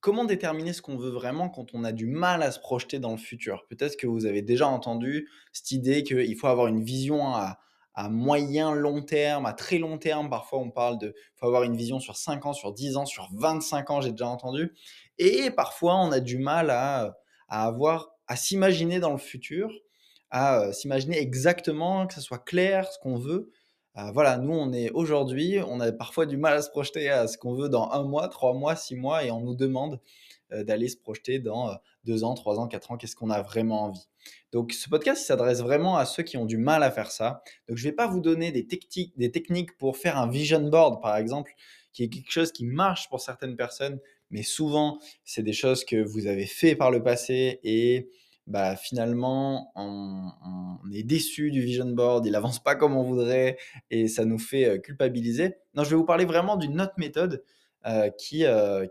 comment déterminer ce qu'on veut vraiment quand on a du mal à se projeter dans le futur? Peut-être que vous avez déjà entendu cette idée qu'il faut avoir une vision à, moyen, long terme, à très long terme. Parfois, on parle de faut avoir une vision sur 5 ans, sur 10 ans, sur 25 ans, j'ai déjà entendu. Et parfois, on a du mal à, avoir, à s'imaginer dans le futur, à euh, s'imaginer exactement, que ce soit clair, ce qu'on veut. Euh, voilà, nous, on est aujourd'hui, on a parfois du mal à se projeter à ce qu'on veut dans un mois, trois mois, six mois, et on nous demande euh, d'aller se projeter dans euh, deux ans, trois ans, quatre ans, qu'est-ce qu'on a vraiment envie. Donc, ce podcast, s'adresse vraiment à ceux qui ont du mal à faire ça. Donc, je ne vais pas vous donner des techniques, des techniques pour faire un vision board, par exemple, qui est quelque chose qui marche pour certaines personnes, mais souvent, c'est des choses que vous avez fait par le passé et bah, finalement, on, est déçu du vision board, il avance pas comme on voudrait et ça nous fait culpabiliser. Non, je vais vous parler vraiment d'une autre méthode qui,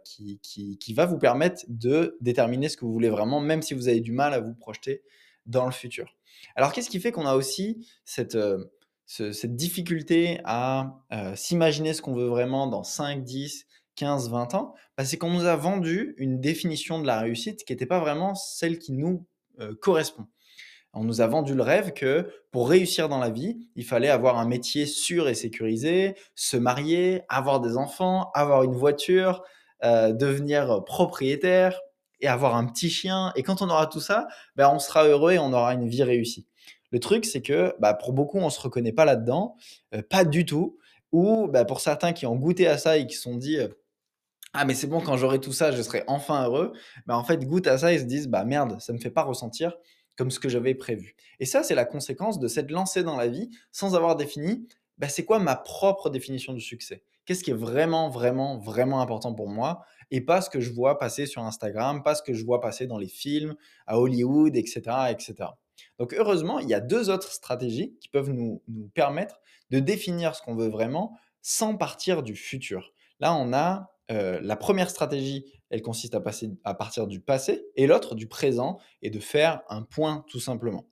qui, qui, va vous permettre de déterminer ce que vous voulez vraiment, même si vous avez du mal à vous projeter dans le futur. Alors, qu'est-ce qui fait qu'on a aussi cette, cette difficulté à s'imaginer ce qu'on veut vraiment dans 5, 10, 15, 20 ans? Bah, C'est qu'on nous a vendu une définition de la réussite qui n'était pas vraiment celle qui nous euh, correspond. On nous a vendu le rêve que pour réussir dans la vie, il fallait avoir un métier sûr et sécurisé, se marier, avoir des enfants, avoir une voiture, euh, devenir propriétaire et avoir un petit chien. Et quand on aura tout ça, ben on sera heureux et on aura une vie réussie. Le truc, c'est que bah, pour beaucoup, on ne se reconnaît pas là-dedans, euh, pas du tout. Ou bah, pour certains qui ont goûté à ça et qui se sont dit, ah mais c'est bon quand j'aurai tout ça je serai enfin heureux. Bah en fait goûtent à ça et se disent bah merde ça me fait pas ressentir comme ce que j'avais prévu. Et ça c'est la conséquence de s'être lancé dans la vie sans avoir défini bah, c'est quoi ma propre définition du succès? Qu'est-ce qui est vraiment vraiment vraiment important pour moi? Et pas ce que je vois passer sur Instagram pas ce que je vois passer dans les films à Hollywood etc etc donc heureusement il y a deux autres stratégies qui peuvent nous, nous permettre de définir ce qu'on veut vraiment sans partir du futur. Là on a la première stratégie, elle consiste à passer à partir du passé et l'autre du présent et de faire un point tout simplement.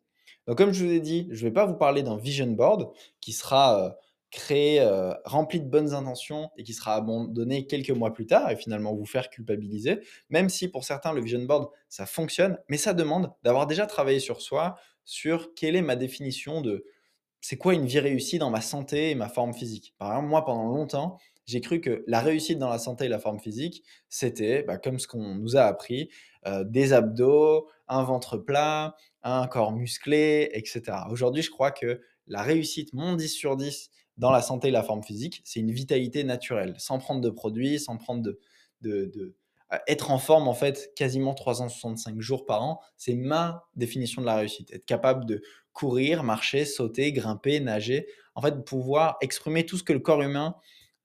Donc comme je vous ai dit, je ne vais pas vous parler d'un vision board qui sera créé, rempli de bonnes intentions et qui sera abandonné quelques mois plus tard et finalement vous faire culpabiliser, même si pour certains le vision board ça fonctionne, mais ça demande d'avoir déjà travaillé sur soi, sur quelle est ma définition de c'est quoi une vie réussie dans ma santé et ma forme physique. Par exemple, moi pendant longtemps, j'ai cru que la réussite dans la santé et la forme physique, c'était, bah, comme ce qu'on nous a appris, des abdos, un ventre plat, un corps musclé, etc. Aujourd'hui, je crois que la réussite, mon 10 sur 10 dans la santé et la forme physique, c'est une vitalité naturelle, sans prendre de produits, sans prendre de, être en forme en fait quasiment 365 jours par an, c'est ma définition de la réussite. Être capable de courir, marcher, sauter, grimper, nager, en fait pouvoir exprimer tout ce que le corps humain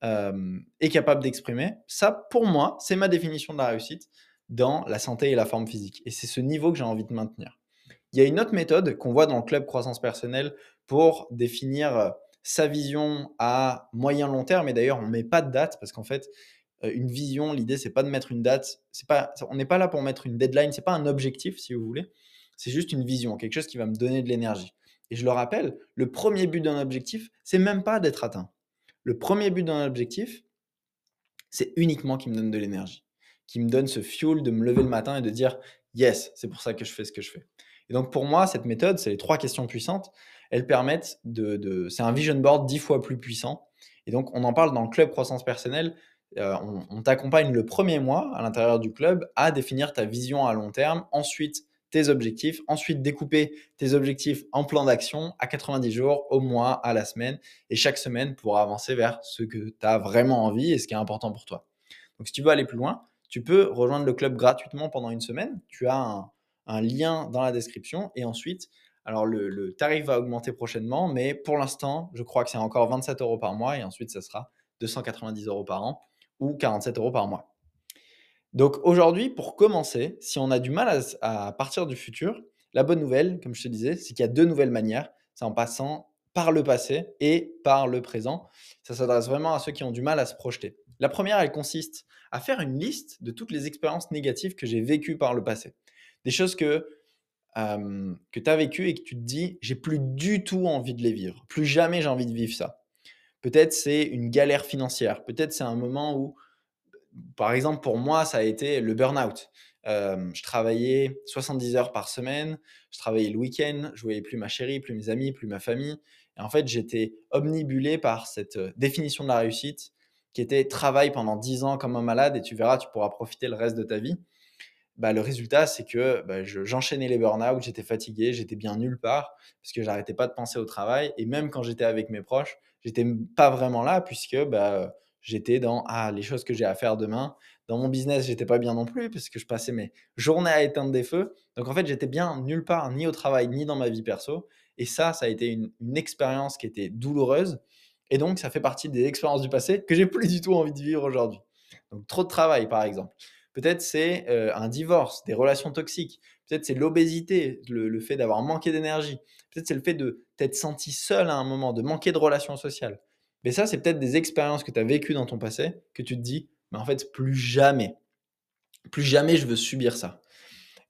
est capable d'exprimer. Ça, pour moi, c'est ma définition de la réussite dans la santé et la forme physique. Et c'est ce niveau que j'ai envie de maintenir. Il y a une autre méthode qu'on voit dans le club croissance personnelle pour définir sa vision à moyen long terme. Et d'ailleurs, on ne met pas de date parce qu'en fait, une vision, l'idée, c'est pas de mettre une date. C'est pas, on n'est pas là pour mettre une deadline. C'est pas un objectif, si vous voulez. C'est juste une vision, quelque chose qui va me donner de l'énergie. Et je le rappelle, le premier but d'un objectif, c'est même pas d'être atteint. Le premier but d'un objectif, c'est uniquement qu'il me donne de l'énergie, qui me donne ce fuel de me lever le matin et de dire yes, c'est pour ça que je fais ce que je fais. Et donc pour moi, cette méthode, c'est les trois questions puissantes. Elles permettent de, c'est un vision board dix fois plus puissant. Et donc on en parle dans le club croissance personnelle. Euh, on t'accompagne le premier mois à l'intérieur du club à définir ta vision à long terme. Ensuite, tes objectifs, ensuite découper tes objectifs en plan d'action à 90 jours, au mois, à la semaine, et chaque semaine pour avancer vers ce que tu as vraiment envie et ce qui est important pour toi. Donc si tu veux aller plus loin, tu peux rejoindre le club gratuitement pendant une semaine. Tu as un, lien dans la description et ensuite, alors le, le, tarif va augmenter prochainement, mais pour l'instant, je crois que c'est encore 27 euros par mois et ensuite ça sera 290 euros par an ou 47 euros par mois. Donc aujourd'hui, pour commencer, si on a du mal à partir du futur, la bonne nouvelle, comme je te disais, c'est qu'il y a 2 nouvelles manières. C'est en passant par le passé et par le présent. Ça s'adresse vraiment à ceux qui ont du mal à se projeter. La première, elle consiste à faire une liste de toutes les expériences négatives que j'ai vécues par le passé. Des choses que, que tu as vécues et que tu te dis: «J'ai plus du tout envie de les vivre. Plus jamais j'ai envie de vivre ça». Peut-être c'est une galère financière, peut-être c'est un moment où par exemple, pour moi, ça a été le burn-out. Je travaillais 70 heures par semaine, je travaillais le week-end, je voyais plus ma chérie, plus mes amis, plus ma famille et en fait, j'étais omnibulé par cette, définition de la réussite qui était: «Travaille pendant 10 ans comme un malade et tu verras, tu pourras profiter le reste de ta vie». Bah, le résultat, c'est que, bah, je j'enchaînais les burn-out, j'étais fatigué, j'étais bien nulle part parce que j'arrêtais pas de penser au travail et même quand j'étais avec mes proches, j'étais pas vraiment là puisque, bah, j'étais dans: «Ah, les choses que j'ai à faire demain». Dans mon business, j'étais pas bien non plus parce que je passais mes journées à éteindre des feux. Donc en fait, j'étais bien nulle part, ni au travail, ni dans ma vie perso et ça, ça a été une expérience qui était douloureuse et donc ça fait partie des expériences du passé que j'ai plus du tout envie de vivre aujourd'hui. Donc trop de travail, par exemple. Peut-être c'est, heu, un divorce, des relations toxiques. Peut-être c'est l'obésité, le le fait d'avoir manqué d'énergie. Peut-être c'est le fait de t'être senti seul à un moment, de manquer de relations sociales. Mais ça, c'est peut-être des expériences que tu as vécues dans ton passé, que tu te dis: «Mais en fait, plus jamais, plus jamais je veux subir ça».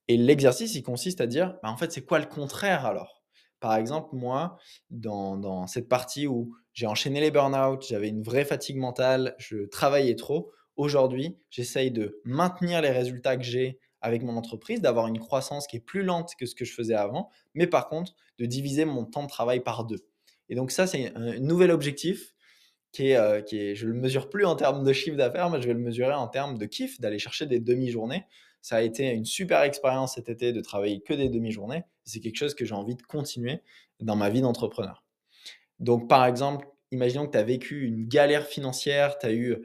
Et l'exercice, il consiste à dire: «Bah, en fait, c'est quoi le contraire alors?» par exemple, moi, dans dans cette partie où j'ai enchaîné les burn-out, j'avais une vraie fatigue mentale, je travaillais trop. Aujourd'hui, j'essaye de maintenir les résultats que j'ai avec mon entreprise, d'avoir une croissance qui est plus lente que ce que je faisais avant, mais par contre, de diviser mon temps de travail par 2. Et donc ça, c'est un nouvel objectif qui est, heu, qui est je le mesure plus en termes de chiffre d'affaires, mais je vais le mesurer en termes de kiff, d'aller chercher des demi-journées. Ça a été une super expérience cet été de travailler que des demi-journées. C'est quelque chose que j'ai envie de continuer dans ma vie d'entrepreneur. Donc par exemple, imaginons que tu as vécu une galère financière, tu as eu,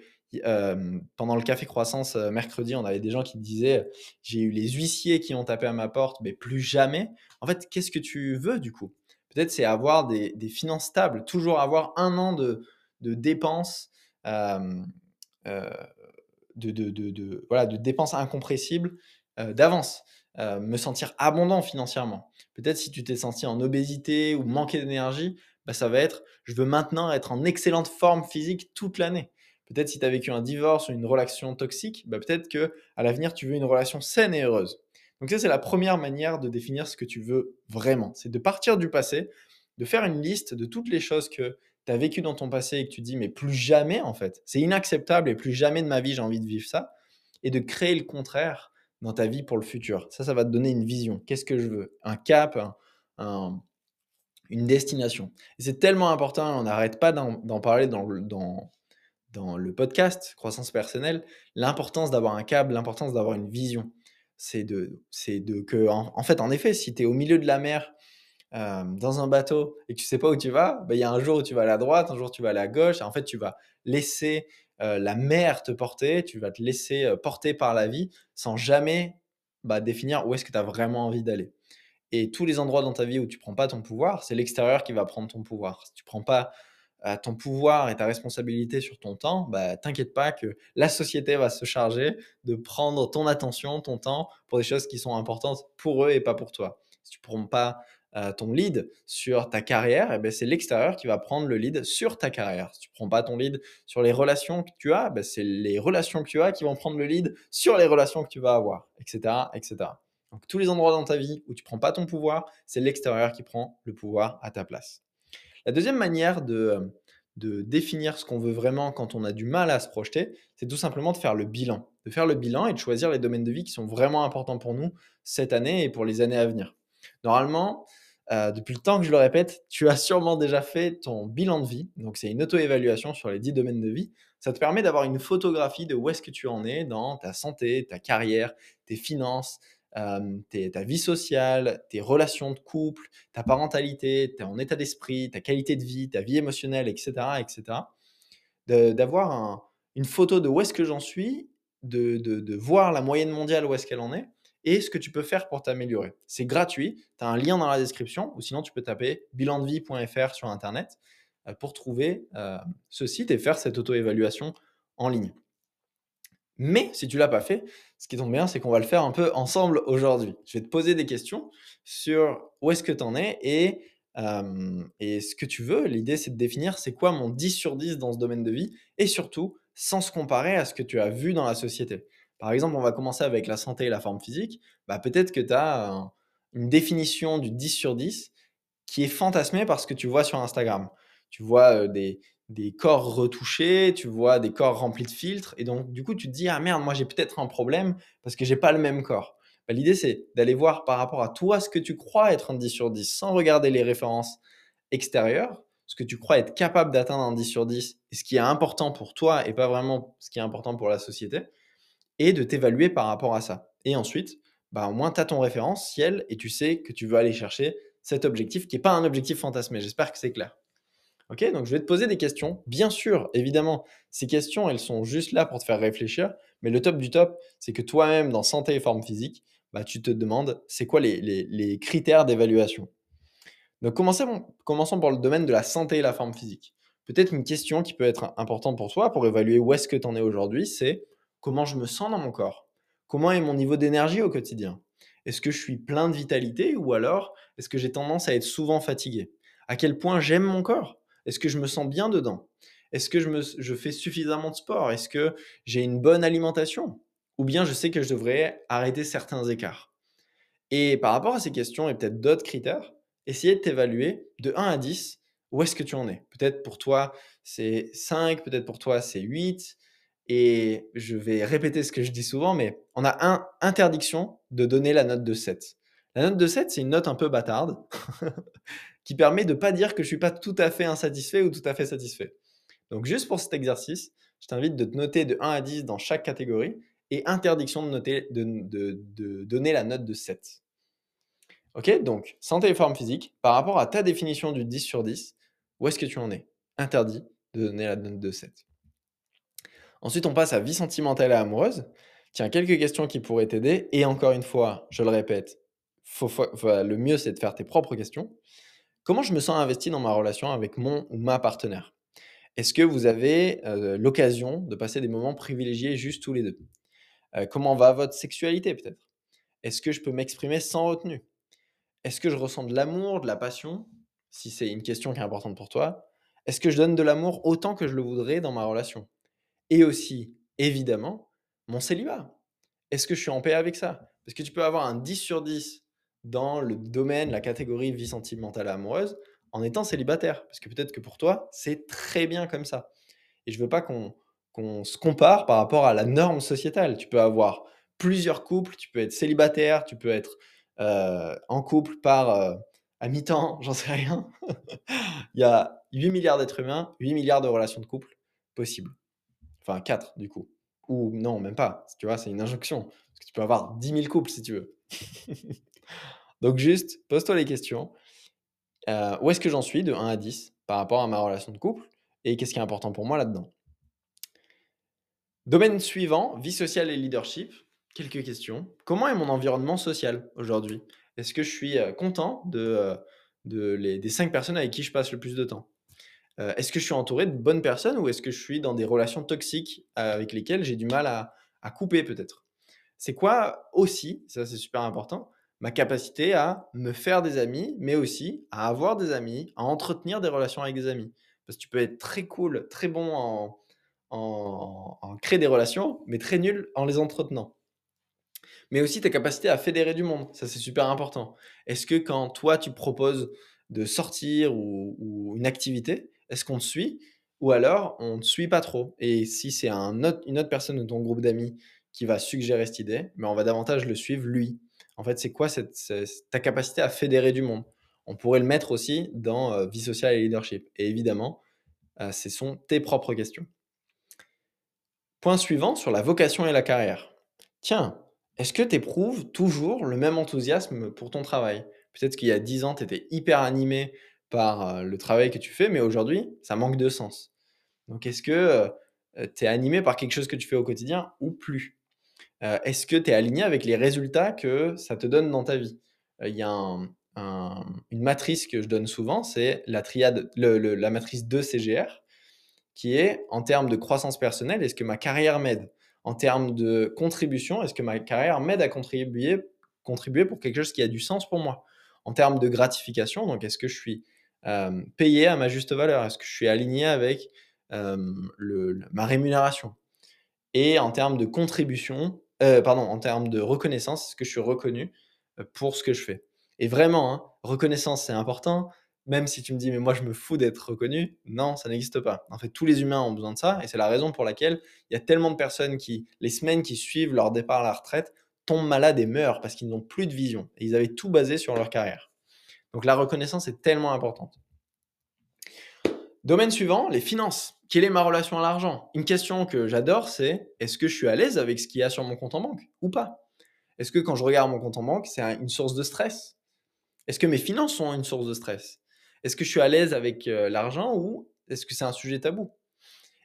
pendant le café croissance, heu, mercredi, on avait des gens qui disaient: «J'ai eu les huissiers qui ont tapé à ma porte, mais plus jamais». En fait, qu'est-ce que tu veux du coup? Peut-être c'est avoir des des finances stables, toujours avoir un an de de dépenses, de voilà, de dépenses incompressibles, d'avance. Me sentir abondant financièrement. Peut-être si tu t'es senti en obésité ou manquer d'énergie, bah, ça va être: «Je veux maintenant être en excellente forme physique toute l'année». Peut-être si tu as vécu un divorce ou une relation toxique, bah, peut-être qu'à l'avenir, tu veux une relation saine et heureuse. Donc ça, c'est la première manière de définir ce que tu veux vraiment. C'est de partir du passé, de faire une liste de toutes les choses que tu as vécues dans ton passé et que tu dis: «Mais plus jamais en fait, c'est inacceptable et plus jamais de ma vie j'ai envie de vivre ça» et de créer le contraire dans ta vie pour le futur. Ça, ça va te donner une vision. Qu'est-ce que je veux? Un cap, un un une destination et c'est tellement important, on n'arrête pas d'en parler dans le dans le podcast croissance personnelle, l'importance d'avoir un cap, l'importance d'avoir une vision. C'est de de que en en fait, en effet, si tu es au milieu de la mer, hem, dans un bateau et que tu sais pas où tu vas, bah, il y a un jour où tu vas à droite, un jour tu vas à gauche et en fait, tu vas laisser, heu, la mer te porter, tu vas te laisser, heu, porter par la vie sans jamais, bah, définir où est-ce que tu as vraiment envie d'aller et tous les endroits dans ta vie où tu prends pas ton pouvoir, c'est l'extérieur qui va prendre ton pouvoir. Si tu prends pas, ton pouvoir et ta responsabilité sur ton temps, bah, t'inquiète pas que la société va se charger de prendre ton attention, ton temps pour des choses qui sont importantes pour eux et pas pour toi. Si tu prends pas, heu, ton lead sur ta carrière et beh, c'est l'extérieur qui va prendre le lead sur ta carrière. Si tu prends pas ton lead sur les relations que tu as, bah, c'est les relations que tu as qui vont prendre le lead sur les relations que tu vas avoir et cetera et cetera. Donc tous les endroits dans ta vie où tu prends pas ton pouvoir, c'est l'extérieur qui prend le pouvoir à ta place. La deuxième manière de, hem, de définir ce qu'on veut vraiment quand on a du mal à se projeter, c'est tout simplement de faire le bilan. De faire le bilan et de choisir les domaines de vie qui sont vraiment importants pour nous cette année et pour les années à venir. Normalement, heu, depuis le temps que je le répète, tu as sûrement déjà fait ton bilan de vie. Donc c'est une auto-évaluation sur les 10 domaines de vie. Ça te permet d'avoir une photographie de où est-ce que tu en es dans ta santé, ta carrière, tes finances, tes ta vie sociale, tes relations de couple, ta parentalité, ton état d'esprit, ta qualité de vie, ta vie émotionnelle et cetera et cetera. De d'avoir un une photo de où est-ce que j'en suis, de de voir la moyenne mondiale où est-ce qu'elle en est et ce que tu peux faire pour t'améliorer. C'est gratuit, tu as un lien dans la description ou sinon tu peux taper bilandevie.fr sur internet, heu, pour trouver, heu, ce site et faire cette auto-évaluation en ligne. Mais si tu l'as pas fait, ce qui tombe bien, c'est qu'on va le faire un peu ensemble aujourd'hui. Je vais te poser des questions sur où est-ce que tu en es et, et ce que tu veux. L'idée, c'est de définir c'est quoi mon 10 sur 10 dans ce domaine de vie et surtout sans se comparer à ce que tu as vu dans la société. Par exemple, on va commencer avec la santé et la forme physique. Bah, peut-être que tu as une définition du 10 sur 10 qui est fantasmée par ce que tu vois sur Instagram. Tu vois des, des corps retouchés, tu vois des corps remplis de filtres, et donc du coup tu te dis ah merde, moi j'ai peut-être un problème parce que j'ai pas le même corps. Bah, l'idée c'est d'aller voir par rapport à toi ce que tu crois être un 10 sur 10 sans regarder les références extérieures, ce que tu crois être capable d'atteindre un 10 sur 10 et ce qui est important pour toi et pas vraiment ce qui est important pour la société, et de t'évaluer par rapport à ça. Et ensuite, bah, au moins tu as ton référentiel et tu sais que tu veux aller chercher cet objectif qui n'est pas un objectif fantasmé. J'espère que c'est clair. Ok, donc je vais te poser des questions. Bien sûr, évidemment, ces questions, elles sont juste là pour te faire réfléchir. Mais le top du top, c'est que toi-même, dans santé et forme physique, bah, tu te demandes c'est quoi les, critères d'évaluation? Donc commençons, commençons par le domaine de la santé et la forme physique. Peut-être une question qui peut être importante pour toi pour évaluer où est-ce que tu en es aujourd'hui, c'est comment je me sens dans mon corps? Comment est mon niveau d'énergie au quotidien? Est-ce que je suis plein de vitalité ou alors est-ce que j'ai tendance à être souvent fatigué? À quel point j'aime mon corps? Est-ce que je me sens bien dedans? Est-ce que je, je fais suffisamment de sport? Est-ce que j'ai une bonne alimentation? Ou bien je sais que je devrais arrêter certains écarts? Et par rapport à ces questions et peut-être d'autres critères, essayez de t'évaluer de 1 à 10 où est-ce que tu en es? Peut-être pour toi c'est 5, peut-être pour toi c'est 8. Et je vais répéter ce que je dis souvent, mais on a un interdiction de donner la note de 7. La note de 7, c'est une note un peu bâtarde. qui permet de ne pas dire que je ne suis pas tout à fait insatisfait ou tout à fait satisfait. Donc juste pour cet exercice, je t'invite de te noter de 1 à 10 dans chaque catégorie et interdiction de, de, donner la note de 7. Ok, donc santé et forme physique, par rapport à ta définition du 10 sur 10, où est-ce que tu en es? Interdit de donner la note de 7. Ensuite, on passe à vie sentimentale et amoureuse. Tiens, quelques questions qui pourraient t'aider. Et encore une fois, je le répète, le mieux c'est de faire tes propres questions. Comment je me sens investi dans ma relation avec mon ou ma partenaire? Est-ce que vous avez l'occasion de passer des moments privilégiés juste tous les deux? Comment va votre sexualité peut-être? Est-ce que je peux m'exprimer sans retenue? Est-ce que je ressens de l'amour, de la passion? Si c'est une question qui est importante pour toi. Est-ce que je donne de l'amour autant que je le voudrais dans ma relation? Et aussi, évidemment, mon célibat. Est-ce que je suis en paix avec ça? Parce que tu peux avoir un 10 sur 10 dans le domaine, la catégorie vie sentimentale amoureuse en étant célibataire. Parce que peut-être que pour toi, c'est très bien comme ça. Et je veux pas qu'on se compare par rapport à la norme sociétale. Tu peux avoir plusieurs couples, tu peux être célibataire, tu peux être en couple par à mi-temps, j'en sais rien. Il y a 8 milliards d'êtres humains, 8 milliards de relations de couple possibles. Enfin, 4 du coup. Ou non, même pas. Tu vois, c'est une injonction. Parce que tu peux avoir 10 000 couples si tu veux. Donc juste, pose-toi les questions. Euh, où est-ce que j'en suis de 1 à 10 par rapport à ma relation de couple et qu'est-ce qui est important pour moi là-dedans? Domaine suivant, vie sociale et leadership. Quelques questions. Comment est mon environnement social aujourd'hui? Est-ce que je suis euh, content de, euh, des 5 personnes avec qui je passe le plus de temps? Est-ce que je suis entouré de bonnes personnes ou est-ce que je suis dans des relations toxiques avec lesquelles j'ai du mal à, à couper peut-être? C'est quoi aussi, ça c'est super important, ma capacité à me faire des amis, mais aussi à avoir des amis, à entretenir des relations avec des amis? Parce que tu peux être très cool, très bon en, en, créer des relations, mais très nul en les entretenant. Mais aussi ta capacité à fédérer du monde, ça c'est super important. Est-ce que quand toi tu proposes de sortir ou, une activité, est-ce qu'on te suit ou alors on ne te suit pas trop? Et si c'est une autre personne de ton groupe d'amis qui va suggérer cette idée, mais on va davantage le suivre lui. En fait, c'est quoi ta capacité à fédérer du monde? On pourrait le mettre aussi dans euh, vie sociale et leadership. Et évidemment, euh, ce sont tes propres questions. Point suivant sur la vocation et la carrière. Tiens, est-ce que tu éprouves toujours le même enthousiasme pour ton travail? Peut-être qu'il y a 10 ans, tu étais hyper animé par euh, le travail que tu fais, mais aujourd'hui, ça manque de sens. Donc, est-ce que tu es animé par quelque chose que tu fais au quotidien ou plus? Euh, est-ce que tu es aligné avec les résultats que ça te donne dans ta vie? Euh, Il y a une matrice que je donne souvent, c'est la triade, la matrice 2 CGR, qui est en termes de croissance personnelle, est-ce que ma carrière m'aide? En termes de contribution, est-ce que ma carrière m'aide à contribuer, contribuer pour quelque chose qui a du sens pour moi? En termes de gratification, donc est-ce que je suis euh, payé à ma juste valeur? Est-ce que je suis aligné avec ma rémunération? Et en termes de contribution, pardon, en termes de reconnaissance, est-ce que je suis reconnu pour ce que je fais? Et vraiment, hein, reconnaissance, c'est important même si tu me dis, mais moi je me fous d'être reconnu, non, ça n'existe pas. En fait, tous les humains ont besoin de ça, et c'est la raison pour laquelle il y a tellement de personnes qui, les semaines qui suivent leur départ à la retraite, tombent malades et meurent parce qu'ils n'ont plus de vision. Et ils avaient tout basé sur leur carrière. Donc la reconnaissance est tellement importante. Domaine suivant, les finances. Quelle est ma relation à l'argent? Une question que j'adore, c'est est-ce que je suis à l'aise avec ce qu'il y a sur mon compte en banque ou pas? Est-ce que quand je regarde mon compte en banque, c'est une source de stress? Est-ce que mes finances sont une source de stress? Est-ce que je suis à l'aise avec l'argent ou est-ce que c'est un sujet tabou?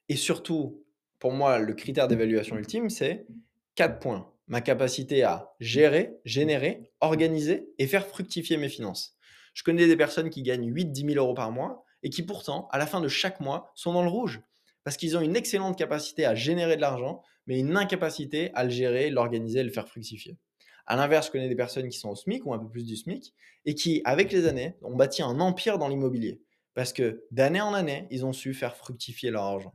Et surtout, pour moi, le critère d'évaluation ultime, c'est quatre points. Ma capacité à gérer, générer, organiser et faire fructifier mes finances. Je connais des personnes qui gagnent 8-10 000 euros par mois et qui pourtant, à la fin de chaque mois, sont dans le rouge parce qu'ils ont une excellente capacité à générer de l'argent, mais une incapacité à le gérer, l'organiser le faire fructifier. À l'inverse, je connais des personnes qui sont au SMIC ou un peu plus du SMIC et qui, avec les années, ont bâti un empire dans l'immobilier. Parce que d'année en année, ils ont su faire fructifier leur argent.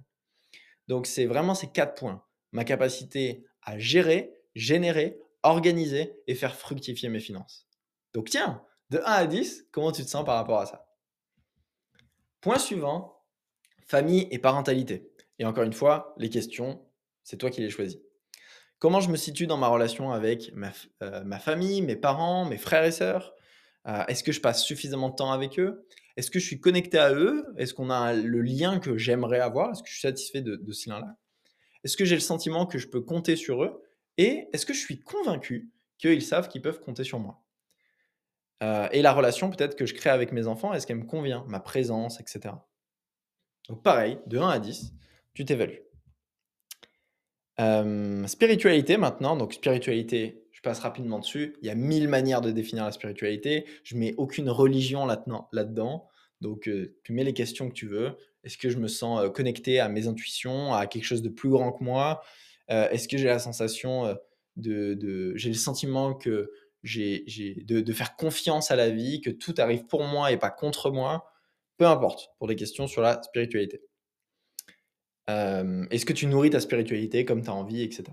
Donc, c'est vraiment ces quatre points. Ma capacité à gérer, générer, organiser et faire fructifier mes finances. Donc, tiens, de 1 à 10, comment tu te sens par rapport à ça? Point suivant, famille et parentalité. Et encore une fois, les questions, c'est toi qui les choisis. Comment je me situe dans ma relation avec ma, euh, famille, mes parents, mes frères et sœurs? Euh, Est-ce que je passe suffisamment de temps avec eux? Est-ce que je suis connecté à eux? Est-ce qu'on a le lien que j'aimerais avoir? Est-ce que je suis satisfait de, ce lien-là? Est-ce que j'ai le sentiment que je peux compter sur eux? Et est-ce que je suis convaincu qu'ils savent qu'ils peuvent compter sur moi? Euh, Et la relation peut-être que je crée avec mes enfants, est-ce qu'elle me convient? Ma présence, etc. Donc pareil, de 1 à 10, tu t'évalues spiritualité maintenant, donc spiritualité, je passe rapidement dessus. Il y a mille manières de définir la spiritualité. Je mets aucune religion là-dedans. donc tu mets les questions que tu veux. Est-ce que je me sens connecté à mes intuitions, à quelque chose de plus grand que moi? Est-ce que j'ai la sensation de, j'ai le sentiment que de, de faire confiance à la vie, que tout arrive pour moi et pas contre moi Peu importe pour des questions sur la spiritualité est-ce que tu nourris ta spiritualité comme tu as envie, etc.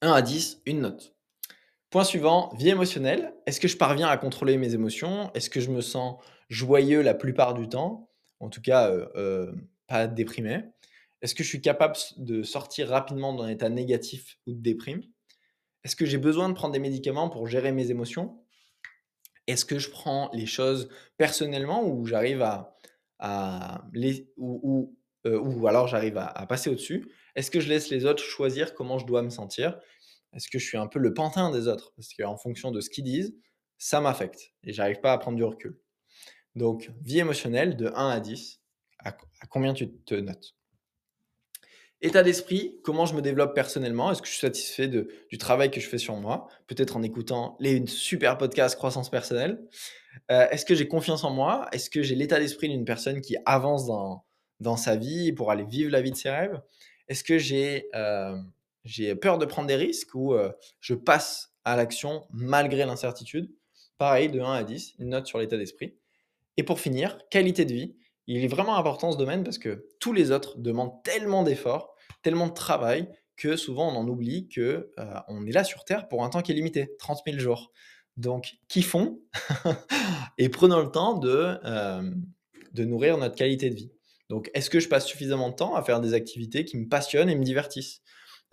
1 à 10, une note. Point suivant, vie émotionnelle. Est-ce que je parviens à contrôler mes émotions? Est-ce que je me sens joyeux la plupart du temps? En tout cas, pas déprimé. Est-ce que je suis capable de sortir rapidement d'un état négatif ou de déprime? Est-ce que j'ai besoin de prendre des médicaments pour gérer mes émotions? Est-ce que je prends les choses personnellement ou j'arrive à, les, ou, euh, ou alors j'arrive à, passer au-dessus? Est-ce que je laisse les autres choisir comment je dois me sentir? Est-ce que je suis un peu le pantin des autres? Parce qu'en fonction de ce qu'ils disent, ça m'affecte et j'arrive pas à prendre du recul. Donc, vie émotionnelle de 1 à 10, à, combien tu te notes? État d'esprit, comment je me développe personnellement Est-ce que je suis satisfait du travail que je fais sur moi Peut-être en écoutant les super podcasts croissance personnelle. Euh, est-ce que j'ai confiance en moi? Est-ce que j'ai l'état d'esprit d'une personne qui avance dans, dans sa vie pour aller vivre la vie de ses rêves? Est-ce que j'ai euh, peur de prendre des risques ou euh, je passe à l'action malgré l'incertitude? Pareil, de 1 à 10, une note sur l'état d'esprit. Et pour finir, qualité de vie. Il est vraiment important ce domaine parce que tous les autres demandent tellement d'efforts, tellement de travail que souvent on en oublie que euh, on est là sur Terre pour un temps qui est limité, 30 000 jours. Donc, kiffons et prenons le temps de, de nourrir notre qualité de vie. Donc, est-ce que je passe suffisamment de temps à faire des activités qui me passionnent et me divertissent?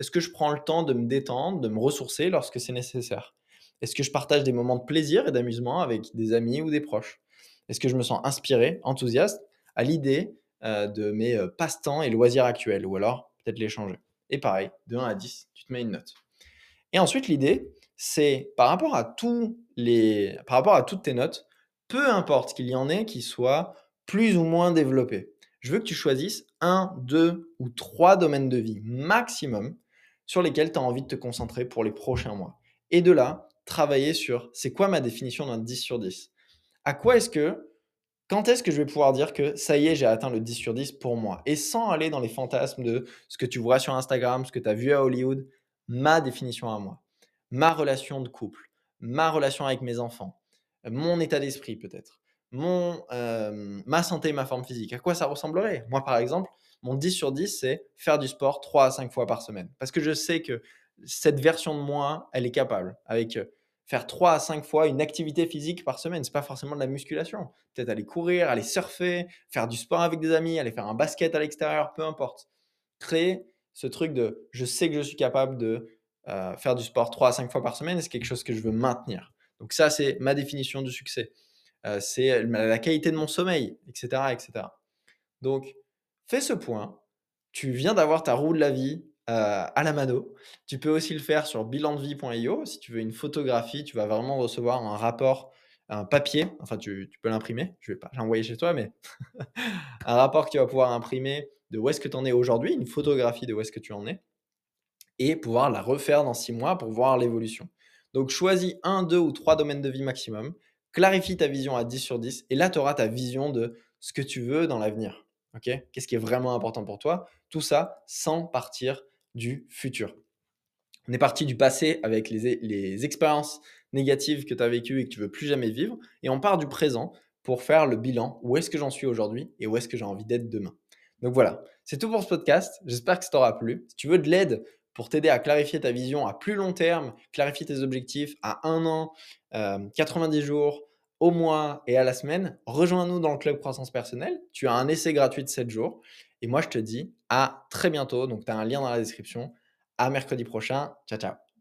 Est-ce que je prends le temps de me détendre, de me ressourcer lorsque c'est nécessaire? Est-ce que je partage des moments de plaisir et d'amusement avec des amis ou des proches? Est-ce que je me sens inspiré, enthousiaste à l'idée de mes passe-temps et loisirs actuels Ou alors, peut-être les changer. Et pareil, de 1 à 10, tu te mets une note. Et ensuite, l'idée, c'est par rapport à tous les, par rapport à toutes tes notes, peu importe qu'il y en ait qui soient plus ou moins développés je veux que tu choisisses un, deux ou trois domaines de vie maximum sur lesquels tu as envie de te concentrer pour les prochains mois. Et de là, travailler sur c'est quoi ma définition d'un 10 sur 10 À quoi est-ce que quand est-ce que je vais pouvoir dire que ça y est, j'ai atteint le 10 sur 10 pour moi? Et sans aller dans les fantasmes de ce que tu vois sur Instagram, ce que tu as vu à Hollywood, ma définition à moi, ma relation de couple, ma relation avec mes enfants, mon état d'esprit peut-être, mon, euh, ma santé, ma forme physique, à quoi ça ressemblerait? Moi, par exemple, mon 10 sur 10, c'est faire du sport 3 à 5 fois par semaine. Parce que je sais que cette version de moi, elle est capable. Avec euh, faire 3 à 5 fois une activité physique par semaine. C'est pas forcément de la musculation. Peut-être aller courir, aller surfer, faire du sport avec des amis, aller faire un basket à l'extérieur, peu importe. Créer ce truc de je sais que je suis capable de euh, faire du sport 3 à 5 fois par semaine, c'est quelque chose que je veux maintenir. Donc ça, c'est ma définition du succès. Euh, c'est la qualité de mon sommeil, etc., etc. Donc, fais ce point. Tu viens d'avoir ta roue de la vie euh, à la mano. Tu peux aussi le faire sur bilandevie.io. Si tu veux une photographie, tu vas vraiment recevoir un rapport, un papier. Enfin, tu, peux l'imprimer. Je ne vais pas l'envoyer chez toi, mais un rapport que tu vas pouvoir imprimer de où est-ce que tu en es aujourd'hui, une photographie de où est-ce que tu en es, et pouvoir la refaire dans six mois pour voir l'évolution. Donc, choisis un, deux ou trois domaines de vie maximum. Clarifie ta vision à 10 sur 10 et là, tu auras ta vision de ce que tu veux dans l'avenir. Qu'est-ce qui est vraiment important pour toi? Tout ça sans partir du futur. On est parti du passé avec les, expériences négatives que tu as vécues et que tu veux plus jamais vivre. Et on part du présent pour faire le bilan. Où est-ce que j'en suis aujourd'hui et où est-ce que j'ai envie d'être demain? Donc voilà, c'est tout pour ce podcast. J'espère que ça t'aura plu. Si tu veux de l'aide pour t'aider à clarifier ta vision à plus long terme, clarifier tes objectifs à un an, 90 euh, jours, au mois et à la semaine, rejoins-nous dans le club croissance personnelle. Tu as un essai gratuit de 7 jours. Et moi, je te dis à très bientôt. Donc, tu as un lien dans la description. À mercredi prochain. Ciao, ciao.